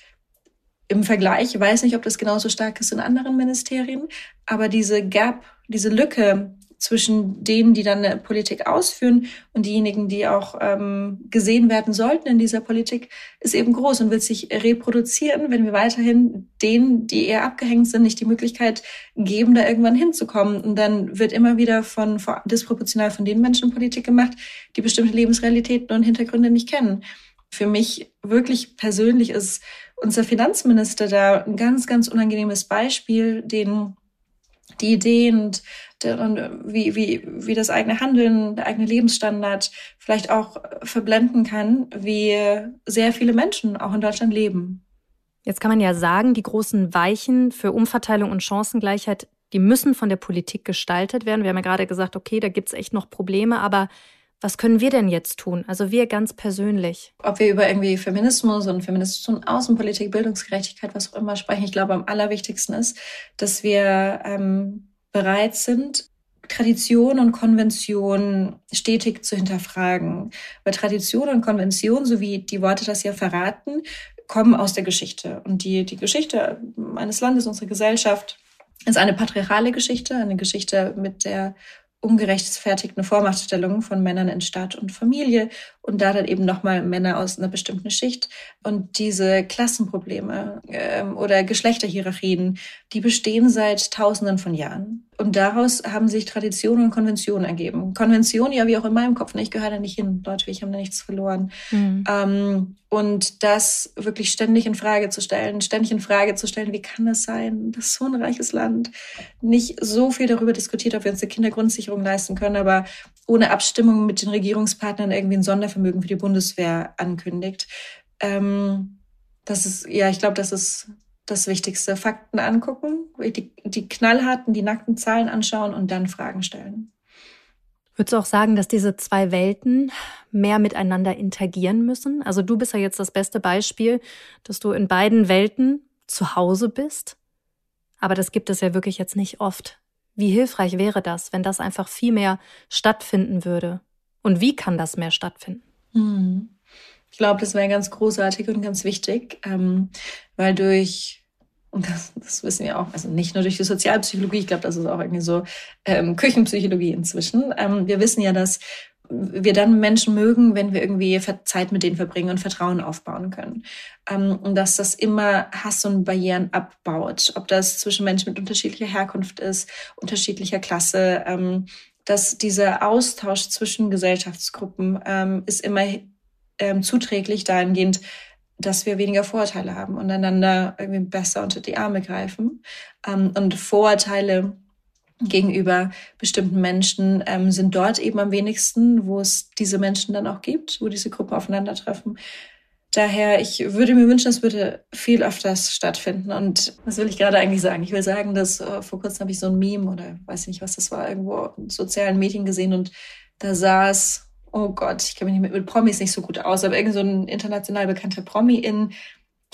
im Vergleich, ich weiß nicht, ob das genauso stark ist in anderen Ministerien, aber diese Gap, diese Lücke zwischen denen, die dann eine Politik ausführen und diejenigen, die auch ähm, gesehen werden sollten in dieser Politik, ist eben groß und wird sich reproduzieren, wenn wir weiterhin denen, die eher abgehängt sind, nicht die Möglichkeit geben, da irgendwann hinzukommen. Und dann wird immer wieder von, von disproportional von den Menschen Politik gemacht, die bestimmte Lebensrealitäten und Hintergründe nicht kennen. Für mich wirklich persönlich ist unser Finanzminister da ein ganz, ganz unangenehmes Beispiel, den die Ideen und, und wie, wie, wie das eigene Handeln, der eigene Lebensstandard vielleicht auch verblenden kann, wie sehr viele Menschen auch in Deutschland leben. Jetzt kann man ja sagen, die großen Weichen für Umverteilung und Chancengleichheit, die müssen von der Politik gestaltet werden. Wir haben ja gerade gesagt, okay, da gibt es echt noch Probleme, aber was können wir denn jetzt tun? Also wir ganz persönlich. Ob wir über irgendwie Feminismus und Feminismus und Außenpolitik, Bildungsgerechtigkeit, was auch immer sprechen, ich glaube, am allerwichtigsten ist, dass wir ähm, bereit sind, Tradition und Konvention stetig zu hinterfragen. Weil Tradition und Konvention, so wie die Worte das ja verraten, kommen aus der Geschichte. Und die, die Geschichte eines Landes, unsere Gesellschaft, ist eine patriarchale Geschichte, eine Geschichte mit der ungerechtfertigten Vormachtstellungen von Männern in Staat und Familie und da dann eben nochmal Männer aus einer bestimmten Schicht. Und diese Klassenprobleme ähm, oder Geschlechterhierarchien, die bestehen seit Tausenden von Jahren. Und daraus haben sich Traditionen und Konventionen ergeben. Konventionen, ja, wie auch in meinem Kopf, ne? ich gehöre da nicht hin. Leute, ich habe da nichts verloren. Mhm. Ähm, und das wirklich ständig in Frage zu stellen, ständig in Frage zu stellen, wie kann das sein, dass so ein reiches Land nicht so viel darüber diskutiert, ob wir uns eine Kindergrundsicherung leisten können, aber ohne Abstimmung mit den Regierungspartnern irgendwie ein Sondervermögen für die Bundeswehr ankündigt. Ähm, das ist, ja, ich glaube, das ist das Wichtigste. Fakten angucken, die, die knallharten, die nackten Zahlen anschauen und dann Fragen stellen. Würdest du auch sagen, dass diese zwei Welten mehr miteinander interagieren müssen? Also du bist ja jetzt das beste Beispiel, dass du in beiden Welten zu Hause bist. Aber das gibt es ja wirklich jetzt nicht oft. Wie hilfreich wäre das, wenn das einfach viel mehr stattfinden würde? Und wie kann das mehr stattfinden? Hm. Ich glaube, das wäre ganz großartig und ganz wichtig, ähm, weil durch, und das, das wissen wir auch, also nicht nur durch die Sozialpsychologie, ich glaube, das ist auch irgendwie so ähm, Küchenpsychologie inzwischen. Ähm, wir wissen ja, dass wir dann Menschen mögen, wenn wir irgendwie Zeit mit denen verbringen und Vertrauen aufbauen können. Ähm, und dass das immer Hass und Barrieren abbaut. Ob das zwischen Menschen mit unterschiedlicher Herkunft ist, unterschiedlicher Klasse, ähm, dass dieser Austausch zwischen Gesellschaftsgruppen ähm, ist immer zuträglich dahingehend, dass wir weniger Vorurteile haben und einander irgendwie besser unter die Arme greifen. und Vorurteile gegenüber bestimmten Menschen ähm, sind dort eben am wenigsten, wo es diese Menschen dann auch gibt, wo diese Gruppen aufeinandertreffen. Daher, ich würde mir wünschen, es würde viel öfters stattfinden. Und was will ich gerade eigentlich sagen? Ich will sagen, dass äh, vor kurzem habe ich so ein Meme oder weiß nicht, was das war, irgendwo in sozialen Medien gesehen und da saß, oh Gott, ich kenne mich mit, mit Promis nicht so gut aus, aber irgend so ein international bekannter Promi in,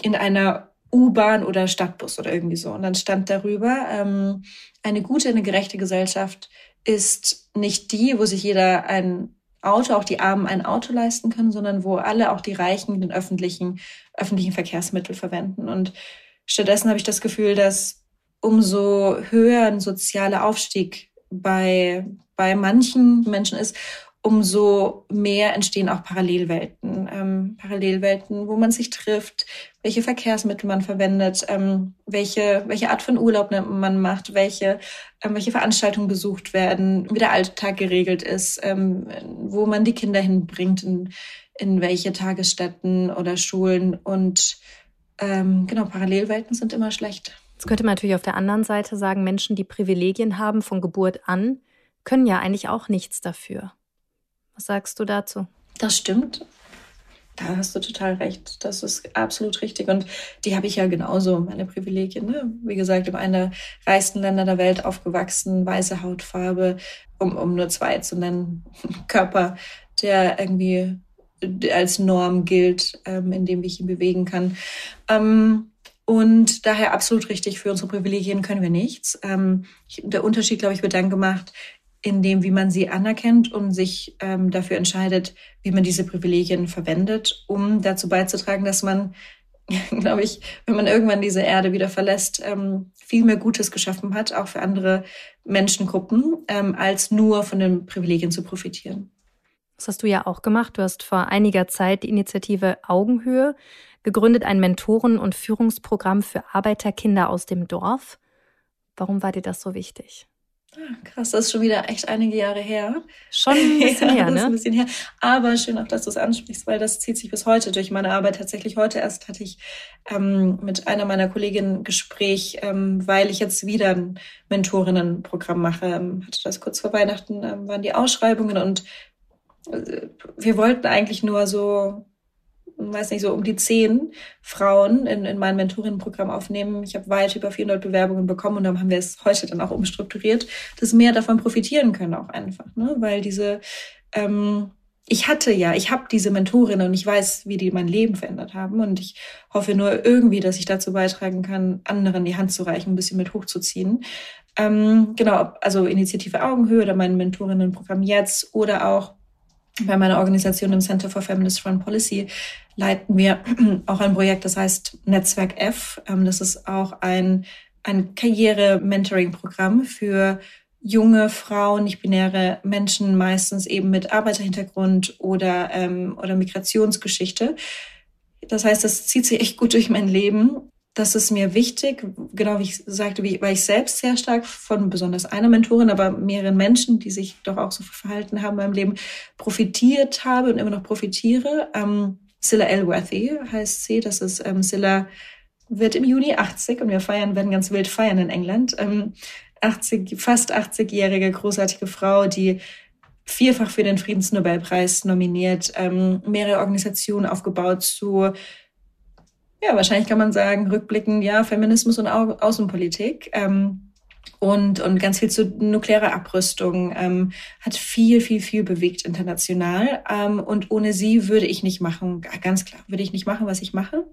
in einer U-Bahn oder Stadtbus oder irgendwie so. Und dann stand darüber, ähm, eine gute, eine gerechte Gesellschaft ist nicht die, wo sich jeder ein Auto, auch die Armen ein Auto leisten können, sondern wo alle, auch die Reichen, den öffentlichen, öffentlichen Verkehrsmittel verwenden. Und stattdessen habe ich das Gefühl, dass umso höher ein sozialer Aufstieg bei, bei manchen Menschen ist, umso mehr entstehen auch Parallelwelten. Ähm, Parallelwelten, wo man sich trifft, welche Verkehrsmittel man verwendet, ähm, welche, welche Art von Urlaub man macht, welche, ähm, welche Veranstaltungen besucht werden, wie der Alltag geregelt ist, ähm, wo man die Kinder hinbringt, in, in welche Tagesstätten oder Schulen. Und ähm, genau, Parallelwelten sind immer schlecht. Jetzt könnte man natürlich auf der anderen Seite sagen, Menschen, die Privilegien haben von Geburt an, können ja eigentlich auch nichts dafür. Was sagst du dazu? Das stimmt. Da hast du total recht. Das ist absolut richtig. Und die habe ich ja genauso, meine Privilegien. Ne? Wie gesagt, in einer der reichsten Länder der Welt aufgewachsen, weiße Hautfarbe, um, um nur zwei zu nennen, <laughs> Körper, der irgendwie als Norm gilt, ähm, in dem ich ihn bewegen kann. Ähm, und daher absolut richtig, für unsere Privilegien können wir nichts. Ähm, der Unterschied, glaube ich, wird dann gemacht, in dem, wie man sie anerkennt und sich ähm, dafür entscheidet, wie man diese Privilegien verwendet, um dazu beizutragen, dass man, <laughs> glaube ich, wenn man irgendwann diese Erde wieder verlässt, ähm, viel mehr Gutes geschaffen hat, auch für andere Menschengruppen, ähm, als nur von den Privilegien zu profitieren. Das hast du ja auch gemacht. Du hast vor einiger Zeit die Initiative Augenhöhe gegründet, ein Mentoren- und Führungsprogramm für Arbeiterkinder aus dem Dorf. Warum war dir das so wichtig? Krass, das ist schon wieder echt einige Jahre her. Schon ein <laughs> bisschen ja, her, ne? ein bisschen her. Aber schön auch, dass du es ansprichst, weil das zieht sich bis heute durch meine Arbeit. Tatsächlich heute erst hatte ich ähm, mit einer meiner Kolleginnen ein Gespräch, ähm, weil ich jetzt wieder ein Mentorinnenprogramm mache. Ähm, hatte das kurz vor Weihnachten, ähm, waren die Ausschreibungen und äh, wir wollten eigentlich nur so weiß nicht, so um die zehn Frauen in, in mein Mentorinnenprogramm aufnehmen. Ich habe weit über 400 Bewerbungen bekommen und dann haben wir es heute dann auch umstrukturiert, dass mehr davon profitieren können auch einfach, ne? weil diese ähm, ich hatte ja, ich habe diese Mentorinnen und ich weiß, wie die mein Leben verändert haben. Und ich hoffe nur irgendwie, dass ich dazu beitragen kann, anderen die Hand zu reichen, ein bisschen mit hochzuziehen. Ähm, genau, also Initiative Augenhöhe oder mein Mentorinnenprogramm jetzt oder auch bei meiner Organisation im Center for Feminist Foreign Policy leiten wir <clears throat> auch ein Projekt, das heißt Netzwerk F. Ähm, das ist auch ein, ein Karriere-Mentoring-Programm für junge Frauen, nicht-binäre Menschen, meistens eben mit Arbeiterhintergrund oder, ähm, oder Migrationsgeschichte. Das heißt, das zieht sich echt gut durch mein Leben das ist mir wichtig, genau wie ich sagte, wie, weil ich selbst sehr stark von besonders einer Mentorin, aber mehreren Menschen, die sich doch auch so verhalten haben in meinem Leben, profitiert habe und immer noch profitiere. Ähm, Silla Elworthy heißt sie. Das ist ähm, Silla wird im Juni 80 und wir feiern, werden ganz wild feiern in England. Ähm, 80, fast 80-jährige großartige Frau, die vierfach für den Friedensnobelpreis nominiert, ähm, mehrere Organisationen aufgebaut zu ja, wahrscheinlich kann man sagen, rückblickend, ja, Feminismus und Au Außenpolitik. Ähm, und, und ganz viel zu nuklearer Abrüstung, ähm, hat viel, viel, viel bewegt international. Ähm, und ohne sie würde ich nicht machen, ganz klar, würde ich nicht machen, was ich mache.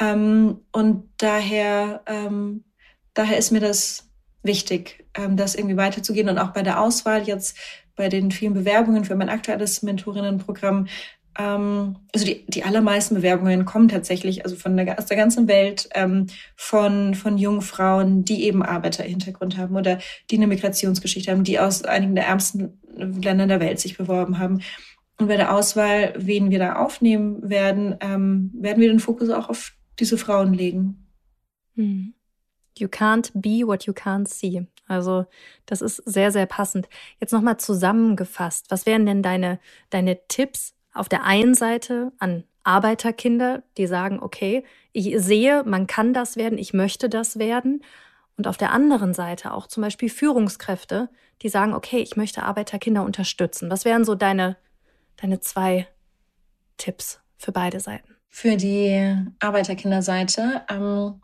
Ähm, und daher, ähm, daher ist mir das wichtig, ähm, das irgendwie weiterzugehen. Und auch bei der Auswahl jetzt, bei den vielen Bewerbungen für mein aktuelles Mentorinnenprogramm, ähm, also die, die allermeisten Bewerbungen kommen tatsächlich also von der, aus der ganzen Welt ähm, von, von jungen Frauen, die eben Arbeiterhintergrund haben oder die eine Migrationsgeschichte haben, die aus einigen der ärmsten Länder der Welt sich beworben haben. Und bei der Auswahl, wen wir da aufnehmen werden, ähm, werden wir den Fokus auch auf diese Frauen legen. Hm. You can't be what you can't see. Also das ist sehr, sehr passend. Jetzt nochmal zusammengefasst. Was wären denn deine, deine Tipps auf der einen Seite an Arbeiterkinder, die sagen, okay, ich sehe, man kann das werden, ich möchte das werden. Und auf der anderen Seite auch zum Beispiel Führungskräfte, die sagen, okay, ich möchte Arbeiterkinder unterstützen. Was wären so deine, deine zwei Tipps für beide Seiten? Für die Arbeiterkinderseite, ähm,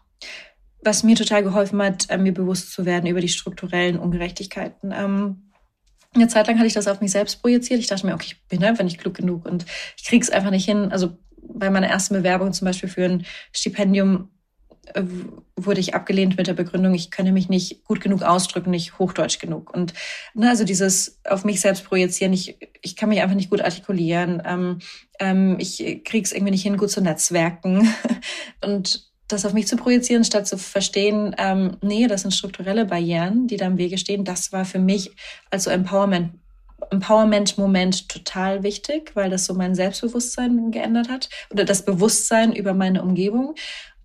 was mir total geholfen hat, äh, mir bewusst zu werden über die strukturellen Ungerechtigkeiten. Ähm, eine Zeit lang hatte ich das auf mich selbst projiziert. Ich dachte mir, okay, ich bin einfach nicht klug genug und ich krieg's einfach nicht hin. Also bei meiner ersten Bewerbung zum Beispiel für ein Stipendium äh, wurde ich abgelehnt mit der Begründung, ich könne mich nicht gut genug ausdrücken, nicht hochdeutsch genug. Und ne, also dieses auf mich selbst projizieren, ich, ich kann mich einfach nicht gut artikulieren, ähm, ähm, ich krieg's irgendwie nicht hin, gut zu netzwerken. <laughs> und das auf mich zu projizieren, statt zu verstehen, ähm, nee, das sind strukturelle Barrieren, die da im Wege stehen, das war für mich als so Empowerment Empowerment-Moment total wichtig, weil das so mein Selbstbewusstsein geändert hat oder das Bewusstsein über meine Umgebung.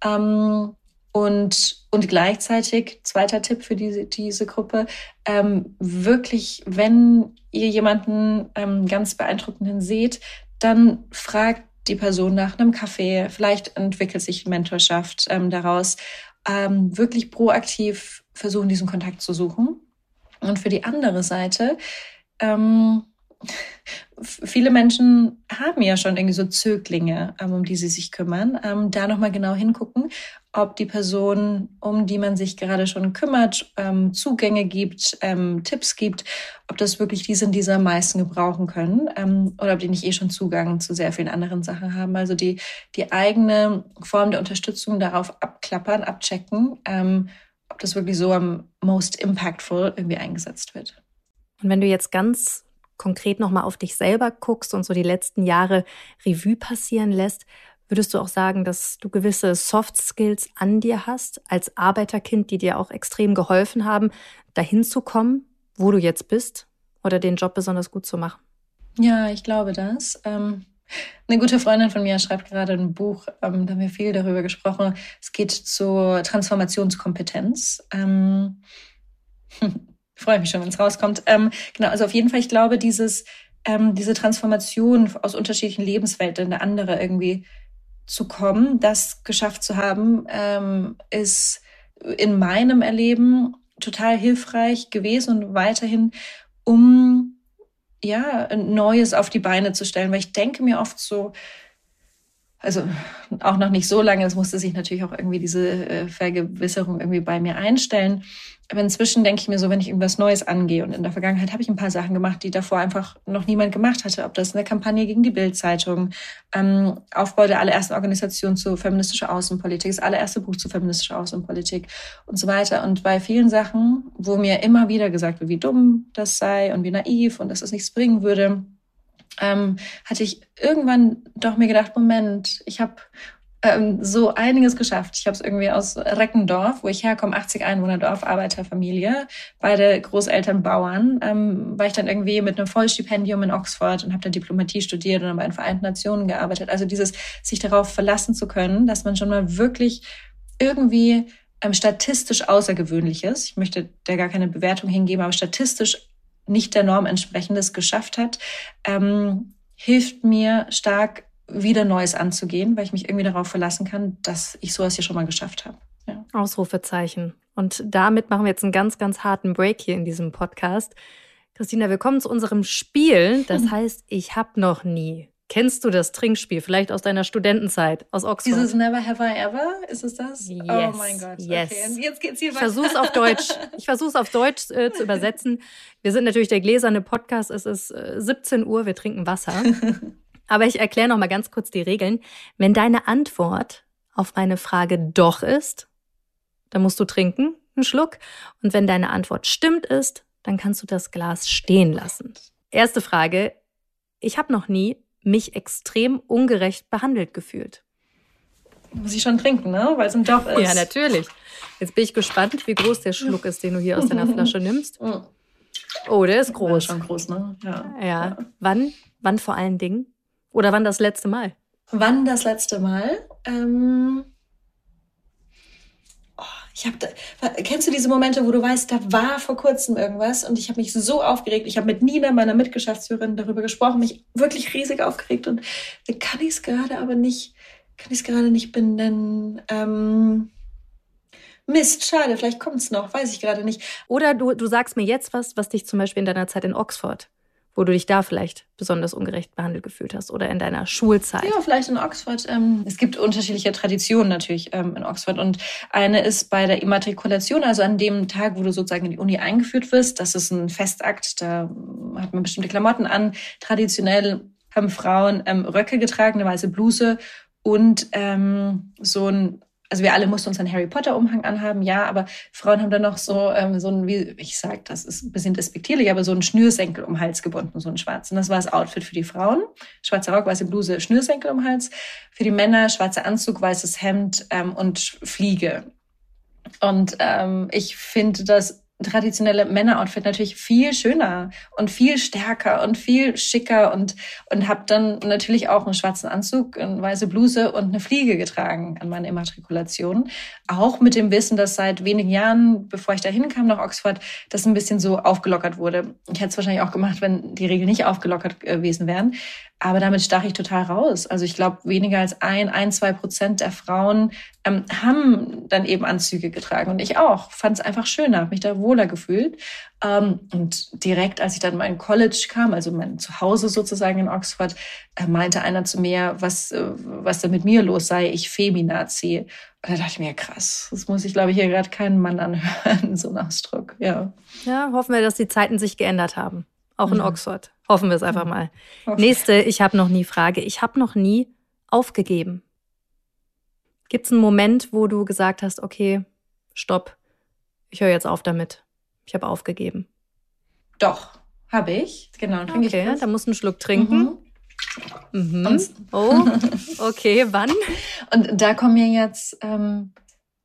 Ähm, und, und gleichzeitig, zweiter Tipp für diese, diese Gruppe, ähm, wirklich, wenn ihr jemanden ähm, ganz beeindruckenden seht, dann fragt die Person nach einem Kaffee. Vielleicht entwickelt sich Mentorschaft ähm, daraus. Ähm, wirklich proaktiv versuchen, diesen Kontakt zu suchen. Und für die andere Seite, ähm, viele Menschen haben ja schon irgendwie so Zöglinge, ähm, um die sie sich kümmern. Ähm, da nochmal genau hingucken, ob die Person, um die man sich gerade schon kümmert, ähm, Zugänge gibt, Tipps gibt, ob das wirklich die sind, die sie am meisten gebrauchen können oder ob die nicht eh schon Zugang zu sehr vielen anderen Sachen haben. Also die, die eigene Form der Unterstützung darauf abklappern, abchecken, ob das wirklich so am most impactful irgendwie eingesetzt wird. Und wenn du jetzt ganz konkret nochmal auf dich selber guckst und so die letzten Jahre Revue passieren lässt, würdest du auch sagen, dass du gewisse Soft Skills an dir hast als Arbeiterkind, die dir auch extrem geholfen haben, dahin zu kommen, wo du jetzt bist oder den Job besonders gut zu machen? Ja, ich glaube das. Ähm eine gute Freundin von mir schreibt gerade ein Buch, ähm, da haben wir viel darüber gesprochen. Es geht zur Transformationskompetenz. Ähm, <laughs> freue mich schon, wenn es rauskommt. Ähm, genau, also auf jeden Fall, ich glaube, dieses, ähm, diese Transformation aus unterschiedlichen Lebenswelten in eine andere irgendwie zu kommen, das geschafft zu haben, ähm, ist in meinem Erleben total hilfreich gewesen und weiterhin, um ja, Neues auf die Beine zu stellen, weil ich denke mir oft so, also auch noch nicht so lange, es musste sich natürlich auch irgendwie diese äh, Vergewisserung irgendwie bei mir einstellen. Aber inzwischen denke ich mir so, wenn ich irgendwas Neues angehe und in der Vergangenheit habe ich ein paar Sachen gemacht, die davor einfach noch niemand gemacht hatte, ob das eine Kampagne gegen die Bildzeitung, ähm, Aufbau der allerersten Organisation zu feministischer Außenpolitik, das allererste Buch zu feministischer Außenpolitik und so weiter. Und bei vielen Sachen, wo mir immer wieder gesagt wird, wie dumm das sei und wie naiv und dass es nichts bringen würde, ähm, hatte ich irgendwann doch mir gedacht, Moment, ich habe ähm, so einiges geschafft. Ich habe es irgendwie aus Reckendorf, wo ich herkomme, 80 Einwohner Dorf, Arbeiterfamilie, beide Großeltern Bauern, ähm, war ich dann irgendwie mit einem Vollstipendium in Oxford und habe dann Diplomatie studiert und bei den Vereinten Nationen gearbeitet. Also dieses, sich darauf verlassen zu können, dass man schon mal wirklich irgendwie ähm, statistisch Außergewöhnliches, ich möchte da gar keine Bewertung hingeben, aber statistisch nicht der Norm entsprechendes geschafft hat, ähm, hilft mir stark, wieder Neues anzugehen, weil ich mich irgendwie darauf verlassen kann, dass ich sowas hier schon mal geschafft habe. Ja. Ausrufezeichen. Und damit machen wir jetzt einen ganz, ganz harten Break hier in diesem Podcast. Christina, wir kommen zu unserem Spiel. Das <laughs> heißt, ich habe noch nie. Kennst du das Trinkspiel? Vielleicht aus deiner Studentenzeit, aus Oxford? Dieses Never Have I Ever? Ist es das? Yes. Oh mein Gott. Yes. Okay. Jetzt geht's hier ich versuch's auf Deutsch. Ich versuch's auf Deutsch äh, zu übersetzen. Wir sind natürlich der gläserne Podcast. Es ist äh, 17 Uhr. Wir trinken Wasser. <laughs> Aber ich erkläre noch mal ganz kurz die Regeln. Wenn deine Antwort auf eine Frage doch ist, dann musst du trinken, einen Schluck. Und wenn deine Antwort stimmt ist, dann kannst du das Glas stehen lassen. Erste Frage. Ich habe noch nie mich extrem ungerecht behandelt gefühlt. Muss ich schon trinken, ne? Weil es ein Doch ist. Ja, natürlich. Jetzt bin ich gespannt, wie groß der Schluck ist, den du hier aus deiner <laughs> Flasche nimmst. Oh, der ist groß. Ja, schon groß, ne? Ja. ja. ja. Wann? Wann vor allen Dingen? Oder wann das letzte Mal? Wann das letzte Mal? Ähm oh, ich habe, kennst du diese Momente, wo du weißt, da war vor kurzem irgendwas und ich habe mich so aufgeregt. Ich habe mit Nina, meiner Mitgeschäftsführerin, darüber gesprochen, mich wirklich riesig aufgeregt und kann ich es gerade aber nicht, kann ich es gerade nicht benennen. Ähm Mist, schade, vielleicht kommt es noch, weiß ich gerade nicht. Oder du, du sagst mir jetzt was, was dich zum Beispiel in deiner Zeit in Oxford wo du dich da vielleicht besonders ungerecht behandelt gefühlt hast oder in deiner Schulzeit? Ja, vielleicht in Oxford. Ähm, es gibt unterschiedliche Traditionen natürlich ähm, in Oxford und eine ist bei der Immatrikulation, also an dem Tag, wo du sozusagen in die Uni eingeführt wirst. Das ist ein Festakt, da hat man bestimmte Klamotten an. Traditionell haben Frauen ähm, Röcke getragen, eine weiße Bluse und ähm, so ein also wir alle mussten uns einen Harry Potter Umhang anhaben, ja, aber Frauen haben dann noch so ähm, so ein, wie ich sag, das ist ein bisschen despektierlich, aber so ein Schnürsenkel um Hals gebunden, so ein schwarzen. Das war das Outfit für die Frauen. Schwarzer Rock, weiße Bluse, Schnürsenkel um Hals. Für die Männer schwarzer Anzug, weißes Hemd ähm, und Fliege. Und ähm, ich finde das traditionelle Männeroutfit natürlich viel schöner und viel stärker und viel schicker und und habe dann natürlich auch einen schwarzen Anzug, eine weiße Bluse und eine Fliege getragen an meiner Immatrikulation. Auch mit dem Wissen, dass seit wenigen Jahren, bevor ich da hinkam nach Oxford, das ein bisschen so aufgelockert wurde. Ich hätte es wahrscheinlich auch gemacht, wenn die Regeln nicht aufgelockert gewesen wären. Aber damit stach ich total raus. Also ich glaube, weniger als ein, ein, zwei Prozent der Frauen ähm, haben dann eben Anzüge getragen. Und ich auch. Fand es einfach schöner, habe mich da wohler gefühlt. Ähm, und direkt, als ich dann mal in College kam, also mein Zuhause sozusagen in Oxford, äh, meinte einer zu mir, was, äh, was da mit mir los sei, ich Feminazi. Und da dachte ich mir, krass, das muss ich, glaube ich, hier gerade keinen Mann anhören, <laughs> so ein Ausdruck. Ja. ja, hoffen wir, dass die Zeiten sich geändert haben. Auch in mhm. Oxford. Hoffen wir es einfach mal. Okay. Nächste, ich habe noch nie Frage. Ich habe noch nie aufgegeben. Gibt es einen Moment, wo du gesagt hast, okay, stopp, ich höre jetzt auf damit. Ich habe aufgegeben. Doch, habe ich. Genau, trinke okay, ich da musst du einen Schluck trinken. Mhm. Mhm. Oh, <laughs> okay, wann? Und da kommen mir jetzt, ähm,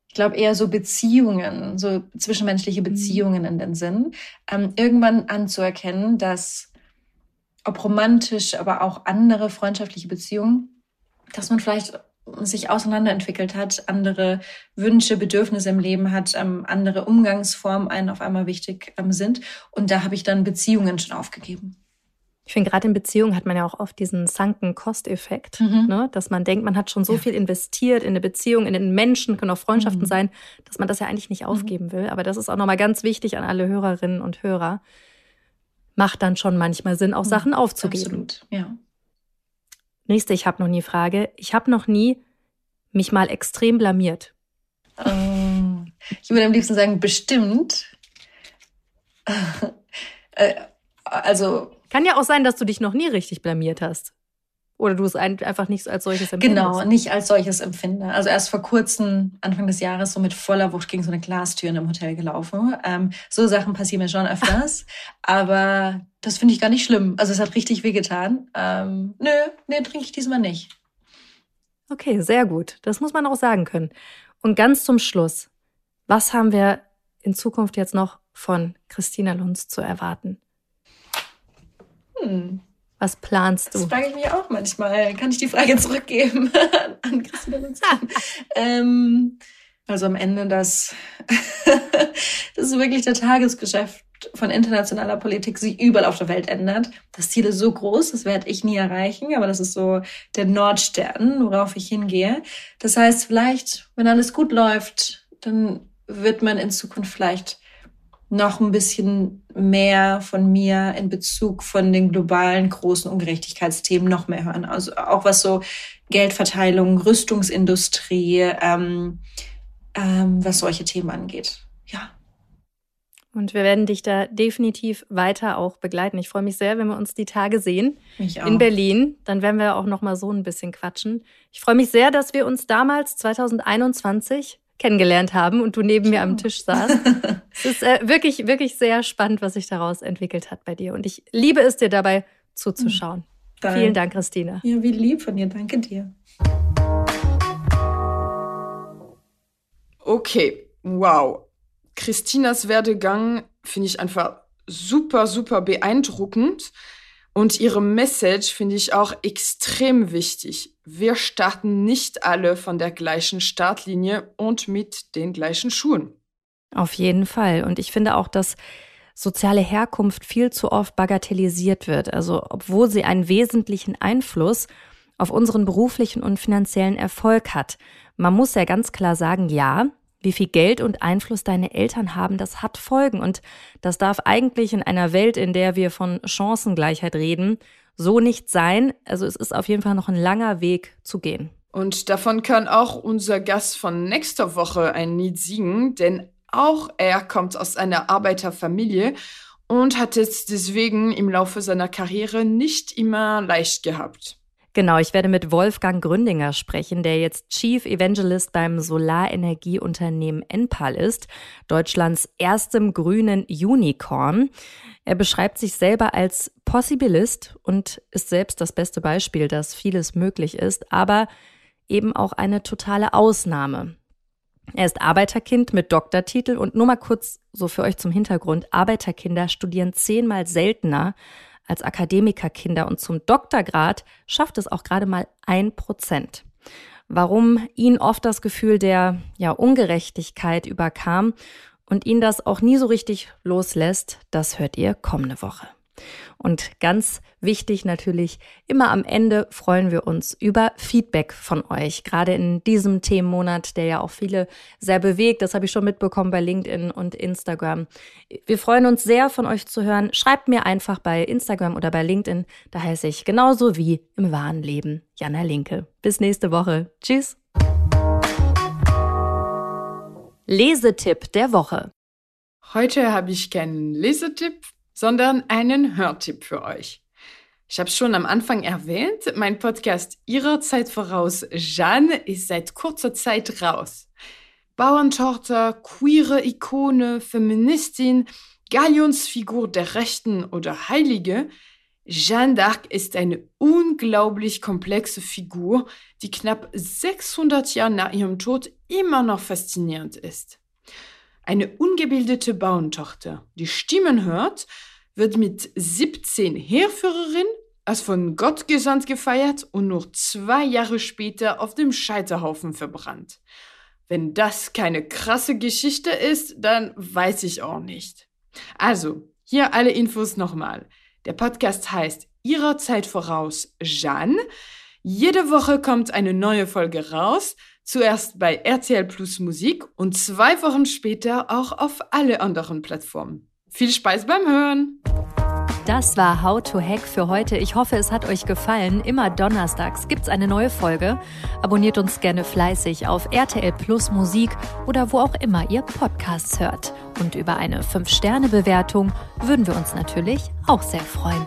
ich glaube, eher so Beziehungen, so zwischenmenschliche mhm. Beziehungen in den Sinn. Ähm, irgendwann anzuerkennen, dass ob romantisch, aber auch andere freundschaftliche Beziehungen, dass man vielleicht sich auseinanderentwickelt hat, andere Wünsche, Bedürfnisse im Leben hat, ähm, andere Umgangsformen einen auf einmal wichtig ähm, sind. Und da habe ich dann Beziehungen schon aufgegeben. Ich finde, gerade in Beziehungen hat man ja auch oft diesen sunken Cost-Effekt, mhm. ne? dass man denkt, man hat schon so ja. viel investiert in eine Beziehung, in den Menschen, können auch Freundschaften mhm. sein, dass man das ja eigentlich nicht mhm. aufgeben will. Aber das ist auch nochmal ganz wichtig an alle Hörerinnen und Hörer. Macht dann schon manchmal Sinn, auch mhm. Sachen aufzugeben. Absolut, ja. Nächste, ich habe noch nie Frage. Ich habe noch nie mich mal extrem blamiert. Ähm, ich würde am liebsten sagen, bestimmt. <laughs> äh, also. Kann ja auch sein, dass du dich noch nie richtig blamiert hast. Oder du es einfach nicht als solches empfindest? Genau, nicht als solches empfinde. Also erst vor kurzem, Anfang des Jahres, so mit voller Wucht gegen so eine Glastür in einem Hotel gelaufen. Ähm, so Sachen passieren mir schon öfters. <laughs> aber das finde ich gar nicht schlimm. Also es hat richtig wehgetan. Ähm, nö, nee, trinke ich diesmal nicht. Okay, sehr gut. Das muss man auch sagen können. Und ganz zum Schluss, was haben wir in Zukunft jetzt noch von Christina Lunz zu erwarten? Hm. Was planst du? Das frage ich mich auch manchmal. Kann ich die Frage <laughs> zurückgeben an Christina <laughs> ähm, also am Ende das, <laughs> das ist wirklich der Tagesgeschäft von internationaler Politik sich überall auf der Welt ändert. Das Ziel ist so groß, das werde ich nie erreichen, aber das ist so der Nordstern, worauf ich hingehe. Das heißt, vielleicht, wenn alles gut läuft, dann wird man in Zukunft vielleicht noch ein bisschen mehr von mir in Bezug von den globalen großen Ungerechtigkeitsthemen noch mehr hören. Also auch was so Geldverteilung, Rüstungsindustrie, ähm, ähm, was solche Themen angeht. Ja. Und wir werden dich da definitiv weiter auch begleiten. Ich freue mich sehr, wenn wir uns die Tage sehen in Berlin. Dann werden wir auch noch mal so ein bisschen quatschen. Ich freue mich sehr, dass wir uns damals 2021 kennengelernt haben und du neben mir am Tisch saßt. <laughs> es ist äh, wirklich, wirklich sehr spannend, was sich daraus entwickelt hat bei dir. Und ich liebe es dir dabei zuzuschauen. Dank. Vielen Dank, Christine. Ja, wie lieb von dir. Danke dir. Okay, wow. Christinas Werdegang finde ich einfach super, super beeindruckend. Und ihre Message finde ich auch extrem wichtig. Wir starten nicht alle von der gleichen Startlinie und mit den gleichen Schuhen. Auf jeden Fall. Und ich finde auch, dass soziale Herkunft viel zu oft bagatellisiert wird. Also obwohl sie einen wesentlichen Einfluss auf unseren beruflichen und finanziellen Erfolg hat. Man muss ja ganz klar sagen, ja, wie viel Geld und Einfluss deine Eltern haben, das hat Folgen. Und das darf eigentlich in einer Welt, in der wir von Chancengleichheit reden, so nicht sein. Also es ist auf jeden Fall noch ein langer Weg zu gehen. Und davon kann auch unser Gast von nächster Woche ein Lied singen, denn auch er kommt aus einer Arbeiterfamilie und hat es deswegen im Laufe seiner Karriere nicht immer leicht gehabt. Genau, ich werde mit Wolfgang Gründinger sprechen, der jetzt Chief Evangelist beim Solarenergieunternehmen Enpal ist, Deutschlands erstem grünen Unicorn. Er beschreibt sich selber als Possibilist und ist selbst das beste Beispiel, dass vieles möglich ist, aber eben auch eine totale Ausnahme. Er ist Arbeiterkind mit Doktortitel und nur mal kurz so für euch zum Hintergrund. Arbeiterkinder studieren zehnmal seltener als Akademikerkinder und zum Doktorgrad schafft es auch gerade mal ein Prozent. Warum ihn oft das Gefühl der ja, Ungerechtigkeit überkam und ihn das auch nie so richtig loslässt, das hört ihr kommende Woche. Und ganz wichtig natürlich, immer am Ende freuen wir uns über Feedback von euch. Gerade in diesem Themenmonat, der ja auch viele sehr bewegt. Das habe ich schon mitbekommen bei LinkedIn und Instagram. Wir freuen uns sehr von euch zu hören. Schreibt mir einfach bei Instagram oder bei LinkedIn. Da heiße ich genauso wie im wahren Leben Jana Linke. Bis nächste Woche. Tschüss. Lesetipp der Woche. Heute habe ich keinen Lesetipp, sondern einen Hörtipp für euch. Ich habe schon am Anfang erwähnt, mein Podcast Ihrer Zeit voraus, Jeanne, ist seit kurzer Zeit raus. Bauerntochter, queere Ikone, Feministin, Galionsfigur der Rechten oder Heilige, Jeanne d'Arc ist eine unglaublich komplexe Figur, die knapp 600 Jahre nach ihrem Tod immer noch faszinierend ist. Eine ungebildete Bauerntochter, die Stimmen hört, wird mit 17 Heerführerin, als von Gott gesandt gefeiert und nur zwei Jahre später auf dem Scheiterhaufen verbrannt. Wenn das keine krasse Geschichte ist, dann weiß ich auch nicht. Also, hier alle Infos nochmal. Der Podcast heißt Ihrer Zeit voraus Jeanne. Jede Woche kommt eine neue Folge raus. Zuerst bei RTL Plus Musik und zwei Wochen später auch auf alle anderen Plattformen. Viel Spaß beim Hören! Das war How to Hack für heute. Ich hoffe, es hat euch gefallen. Immer donnerstags gibt es eine neue Folge. Abonniert uns gerne fleißig auf RTL Plus Musik oder wo auch immer ihr Podcasts hört. Und über eine 5-Sterne-Bewertung würden wir uns natürlich auch sehr freuen.